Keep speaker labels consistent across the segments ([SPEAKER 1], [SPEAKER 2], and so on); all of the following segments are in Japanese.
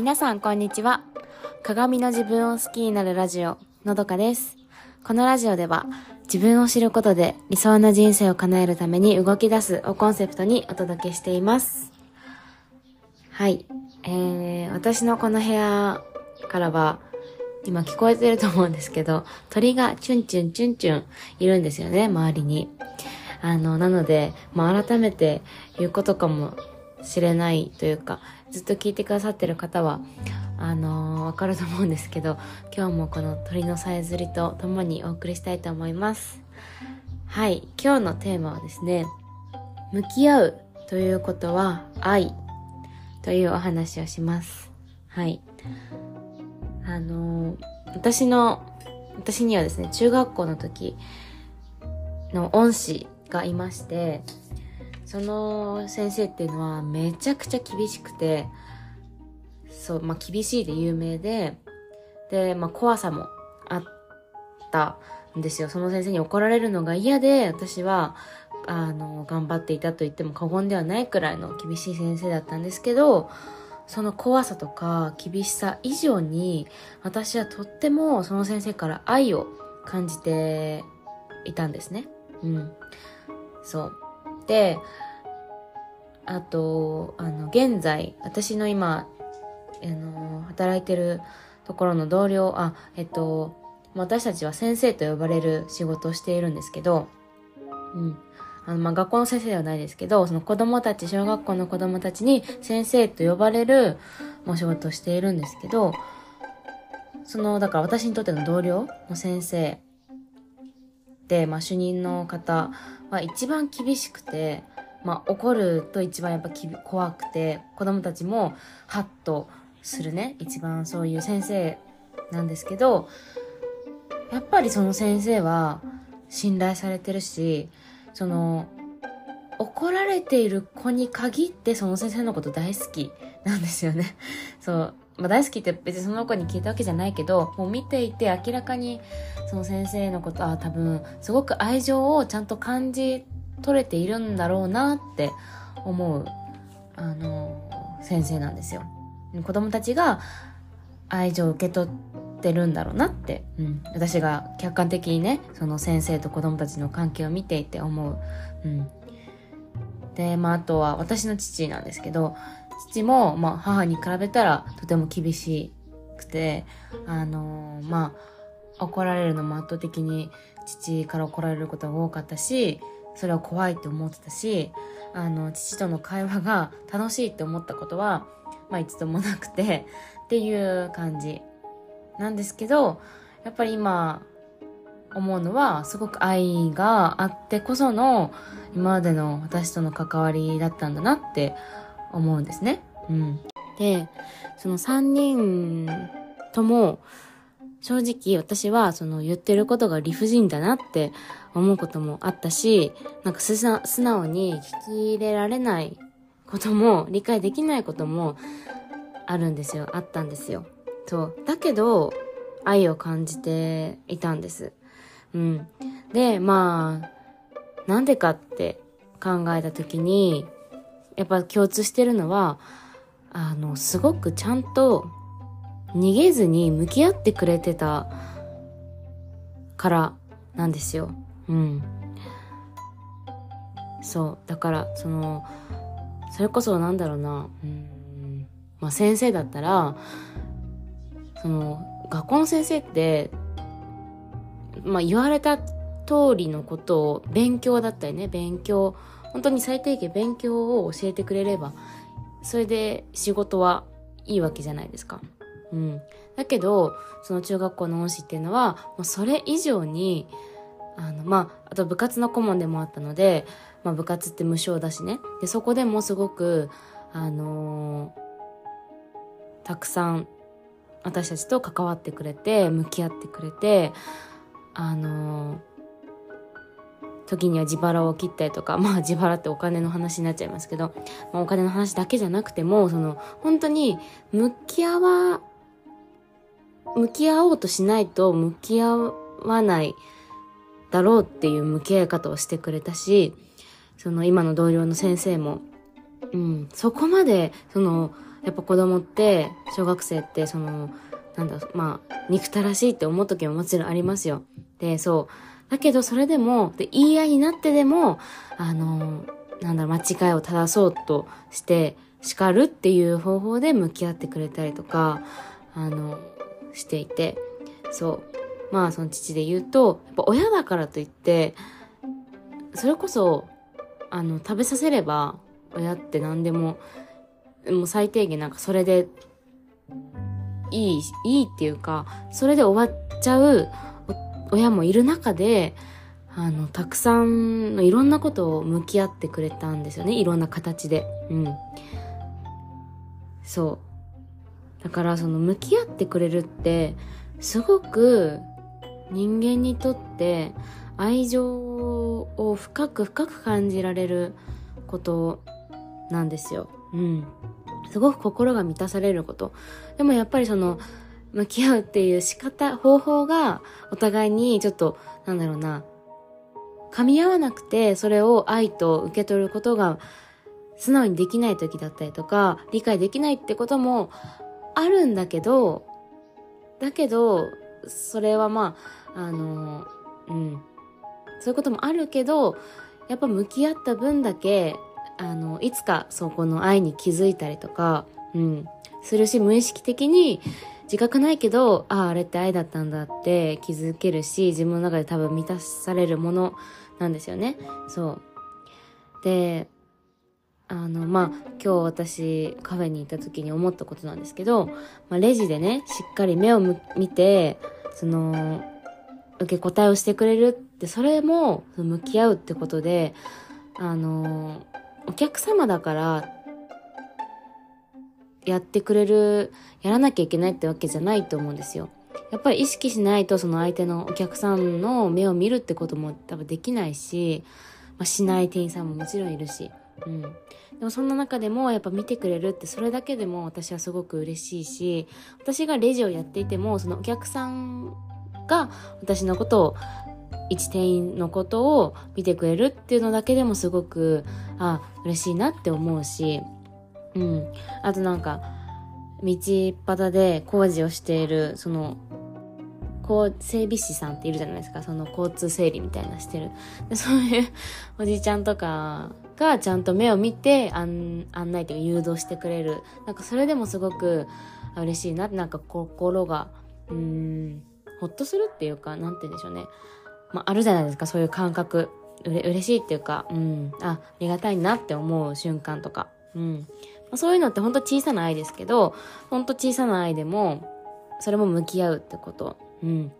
[SPEAKER 1] 皆さんこんにちは。鏡の自分を好きになるラジオ、のどかです。このラジオでは、自分を知ることで理想な人生を叶えるために動き出すをコンセプトにお届けしています。はい。えー、私のこの部屋からは、今聞こえてると思うんですけど、鳥がチュンチュンチュンチュンいるんですよね、周りに。あの、なので、まあ、改めて言うことかもしれないというか、ずっと聞いてくださってる方は、あのーわかると思うんですけど、今日もこの鳥のさえずりと共にお送りしたいと思います。はい、今日のテーマはですね、向き合うということは愛というお話をします。はい。あのー私の、私にはですね、中学校の時の恩師がいまして、その先生っていうのはめちゃくちゃ厳しくて、そう、まあ、厳しいで有名で、で、まあ、怖さもあったんですよ。その先生に怒られるのが嫌で、私は、あの、頑張っていたと言っても過言ではないくらいの厳しい先生だったんですけど、その怖さとか厳しさ以上に、私はとってもその先生から愛を感じていたんですね。うん。そう。で、あと、あの、現在、私の今、あの、働いてるところの同僚、あ、えっと、私たちは先生と呼ばれる仕事をしているんですけど、うん。あの、まあ、学校の先生ではないですけど、その子供たち、小学校の子供たちに先生と呼ばれる、お仕事をしているんですけど、その、だから私にとっての同僚の先生で、まあ、主任の方は一番厳しくて、まあ、怒ると一番やっぱきび怖くて、子供たちもハッとするね、一番そういう先生なんですけど、やっぱりその先生は信頼されてるし、その、怒られている子に限ってその先生のこと大好きなんですよね。そう。まあ、大好きって別にその子に聞いたわけじゃないけど、もう見ていて明らかにその先生のことは多分すごく愛情をちゃんと感じ取れているんだろうなって思う、あの、先生なんですよ。子供たちが愛情を受け取ってるんだろうなって、うん、私が客観的にね、その先生と子供たちの関係を見ていて思う。うん。で、まあ、あとは私の父なんですけど、父も、まあ、母に比べたらとても厳しくて、あのまあ、怒られるのも圧倒的に父から怒られることが多かったし、それは怖いって思ってたし、あの、父との会話が楽しいって思ったことは、まあ一度もなくて、っていう感じなんですけど、やっぱり今思うのは、すごく愛があってこその、今までの私との関わりだったんだなって思うんですね。うん。で、その3人とも、正直私はその言ってることが理不尽だなって思うこともあったし、なんか素直素直に聞き入れられないことも理解できないこともあるんですよ。あったんですよ。そう。だけど、愛を感じていたんです。うん。で、まあ、なんでかって考えたときに、やっぱ共通してるのは、あの、すごくちゃんと逃げずに向き合ってくれてたからなんですよ。うん。そう。だから、その、それこそなんだろうな、うん、まあ先生だったら、その、学校の先生って、まあ言われた通りのことを勉強だったりね、勉強、本当に最低限勉強を教えてくれれば、それで仕事はいいわけじゃないですか。うん。だけど、その中学校の恩師っていうのは、もうそれ以上に、あの、まあ、あと部活の顧問でもあったので、まあ部活って無償だしね。で、そこでもすごく、あのーたくさん私たちと関わってくれて、向き合ってくれて、あのー時には自腹を切ったりとか、まあ自腹ってお金の話になっちゃいますけど、まあお金の話だけじゃなくても、その、本当に向き合わ、向き合おうとしないと向き合わないだろうっていう向き合い方をしてくれたし、その今の同僚の先生も、うん、そこまで、その、やっぱ子供って小学生ってそのなんだまあ憎たらしいって思う時ももちろんありますよ。でそうだけどそれでもで言い合いになってでもあのなんだろう間違いを正そうとして叱るっていう方法で向き合ってくれたりとかあのしていて。そう。まあその父で言うとやっぱ親だからといってそれこそあの食べさせれば親って何でももう最低限なんかそれでいいいいっていうかそれで終わっちゃう親もいる中であのたくさんのいろんなことを向き合ってくれたんですよねいろんな形でうんそうだからその向き合ってくれるってすごく人間にとって愛情を深く深く感じられることなんですよ。うん。すごく心が満たされること。でもやっぱりその、向き合うっていう仕方、方法がお互いにちょっと、なんだろうな、噛み合わなくて、それを愛と受け取ることが素直にできない時だったりとか、理解できないってこともあるんだけど、だけど、それはまあ、あの、うん、そういうこともあるけどやっぱ向き合った分だけあのいつかそこの愛に気づいたりとか、うん、するし無意識的に自覚ないけどあああれって愛だったんだって気づけるし自分の中で多分満たされるものなんですよね。そう。であのまあ今日私カフェに行った時に思ったことなんですけど、まあ、レジでねしっかり目を見てその受け答えをしてくれるってそれも向き合うってことであのお客様だからやってくれるやらなきゃいけないってわけじゃないと思うんですよ。やっぱり意識しないとその相手のお客さんの目を見るってことも多分できないし、まあ、しない店員さんももちろんいるし、うん、でもそんな中でもやっぱ見てくれるってそれだけでも私はすごく嬉しいし私がレジをやっていてもそのお客さんが私のことを一店員のことを見てくれるっていうのだけでもすごくあ嬉しいなって思うしうんあとなんか道端で工事をしているそのこ整備士さんっているじゃないですかその交通整理みたいなしてるでそういうおじちゃんとかがちゃんと目を見て案案内というか誘導してくれるなんかそれでもすごく嬉しいなってなんか心がうんほっとするっていうか、なんて言うんでしょうね。まあ、あるじゃないですか、そういう感覚。うれ、嬉しいっていうか、うん、あ、ありがたいなって思う瞬間とか。うん。ま、そういうのってほんと小さな愛ですけど、ほんと小さな愛でも、それも向き合うってこと。うん。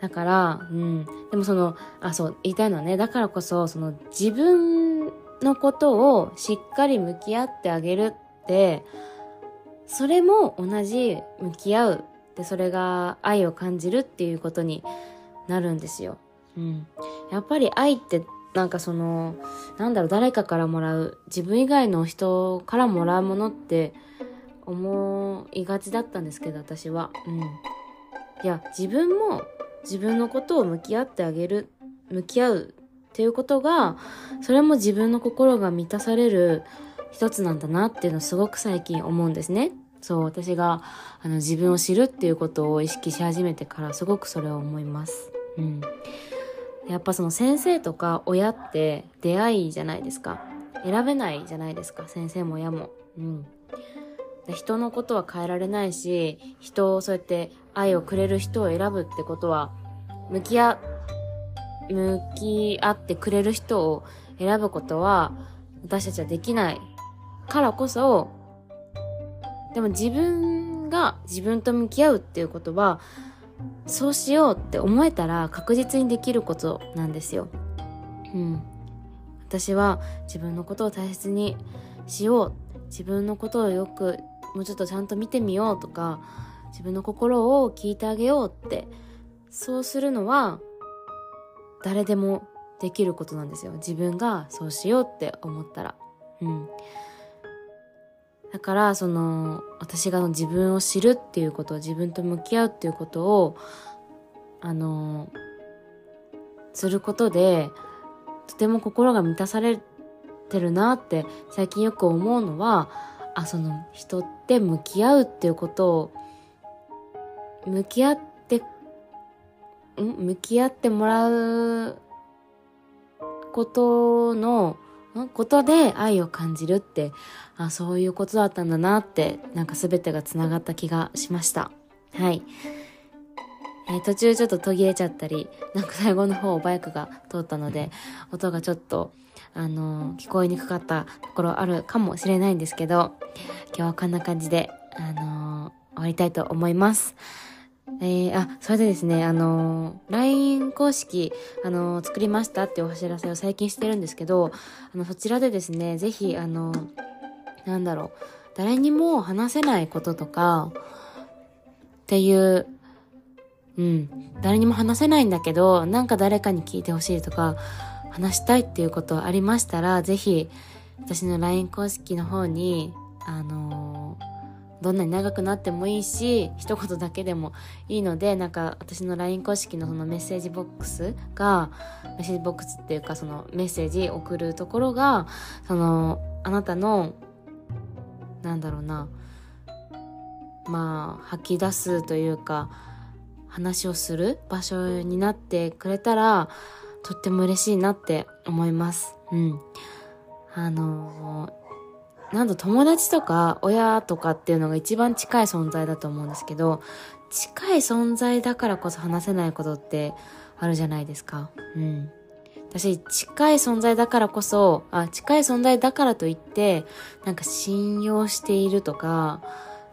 [SPEAKER 1] だから、うん。でもその、あ、そう、言いたいのはね、だからこそ、その自分のことをしっかり向き合ってあげるって、それも同じ向き合うでそれが愛を感じるっていうことになるんですよ。うん、やっぱり愛ってなんかそのなんだろう誰かからもらう自分以外の人からもらうものって思いがちだったんですけど私は。うん、いや自分も自分のことを向き合ってあげる向き合うっていうことがそれも自分の心が満たされる一つなんだなっていうのをすごく最近思うんですね。そう、私があの自分を知るっていうことを意識し始めてからすごくそれを思います。うん。やっぱその先生とか親って出会いじゃないですか。選べないじゃないですか。先生も親も。うん。人のことは変えられないし、人をそうやって愛をくれる人を選ぶってことは、向き合、向き合ってくれる人を選ぶことは私たちはできないからこそでも自分が自分と向き合うっていうことは、そうしようって思えたら確実にできることなんですよ。うん。私は自分のことを大切にしよう。自分のことをよくもうちょっとちゃんと見てみようとか、自分の心を聞いてあげようって、そうするのは誰でもできることなんですよ。自分がそうしようって思ったら。うん。だからその私が自分を知るっていうこと自分と向き合うっていうことをあのすることでとても心が満たされてるなって最近よく思うのはあその人って向き合うっていうことを向き合ってん？向き合ってもらうことのことで愛を感じるってあそういうことだったんだなってなんか全てがつながった気がしましたはいえー、途中ちょっと途切れちゃったり、なんか最後の方バイクが通ったので、音がちょっと、あのー、聞こえにくかったところあるかもしれないんですけど、今日はこんな感じで、あのー、終わりたいと思います。えー、あ、それでですね、あのー、LINE 公式、あのー、作りましたっていうお知らせを最近してるんですけど、あの、そちらでですね、ぜひ、あのー、なんだろう、誰にも話せないこととか、っていう、うん、誰にも話せないんだけど、なんか誰かに聞いてほしいとか、話したいっていうことありましたら、ぜひ、私の LINE 公式の方に、あのどんなに長くなってもいいし一言だけでもいいのでなんか私の LINE 公式のそのメッセージボックスがメッセージボックスっていうかそのメッセージ送るところがそのあなたのなんだろうなまあ吐き出すというか話をする場所になってくれたらとっても嬉しいなって思います。うん。あのなんと友達とか親とかっていうのが一番近い存在だと思うんですけど、近い存在だからこそ話せないことってあるじゃないですか。うん。私、近い存在だからこそ、あ、近い存在だからといって、なんか信用しているとか、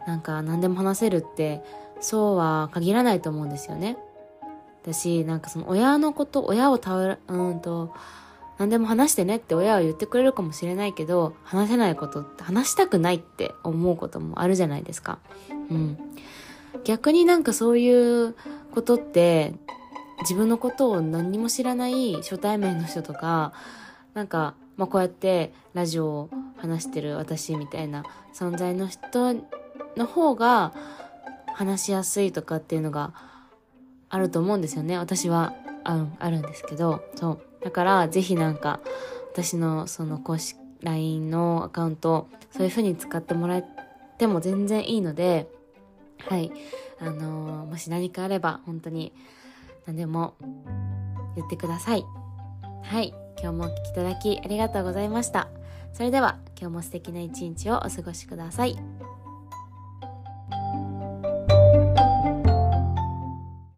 [SPEAKER 1] なんか何でも話せるって、そうは限らないと思うんですよね。私、なんかその親のこと、親を頼る、うんと、何でも話してねって親は言ってくれるかもしれないけど、話せないことって話したくないって思うこともあるじゃないですか。うん。逆になんかそういうことって、自分のことを何にも知らない初対面の人とか、なんか、まあ、こうやってラジオを話してる私みたいな存在の人の方が話しやすいとかっていうのがあると思うんですよね。私は、ああるんですけど、そう。だから、ぜひなんか、私のその公式 LINE のアカウント、そういう風に使ってもらっても全然いいので、はい。あのー、もし何かあれば、本当に何でも言ってください。はい。今日もお聴きいただきありがとうございました。それでは、今日も素敵な一日をお過ごしください。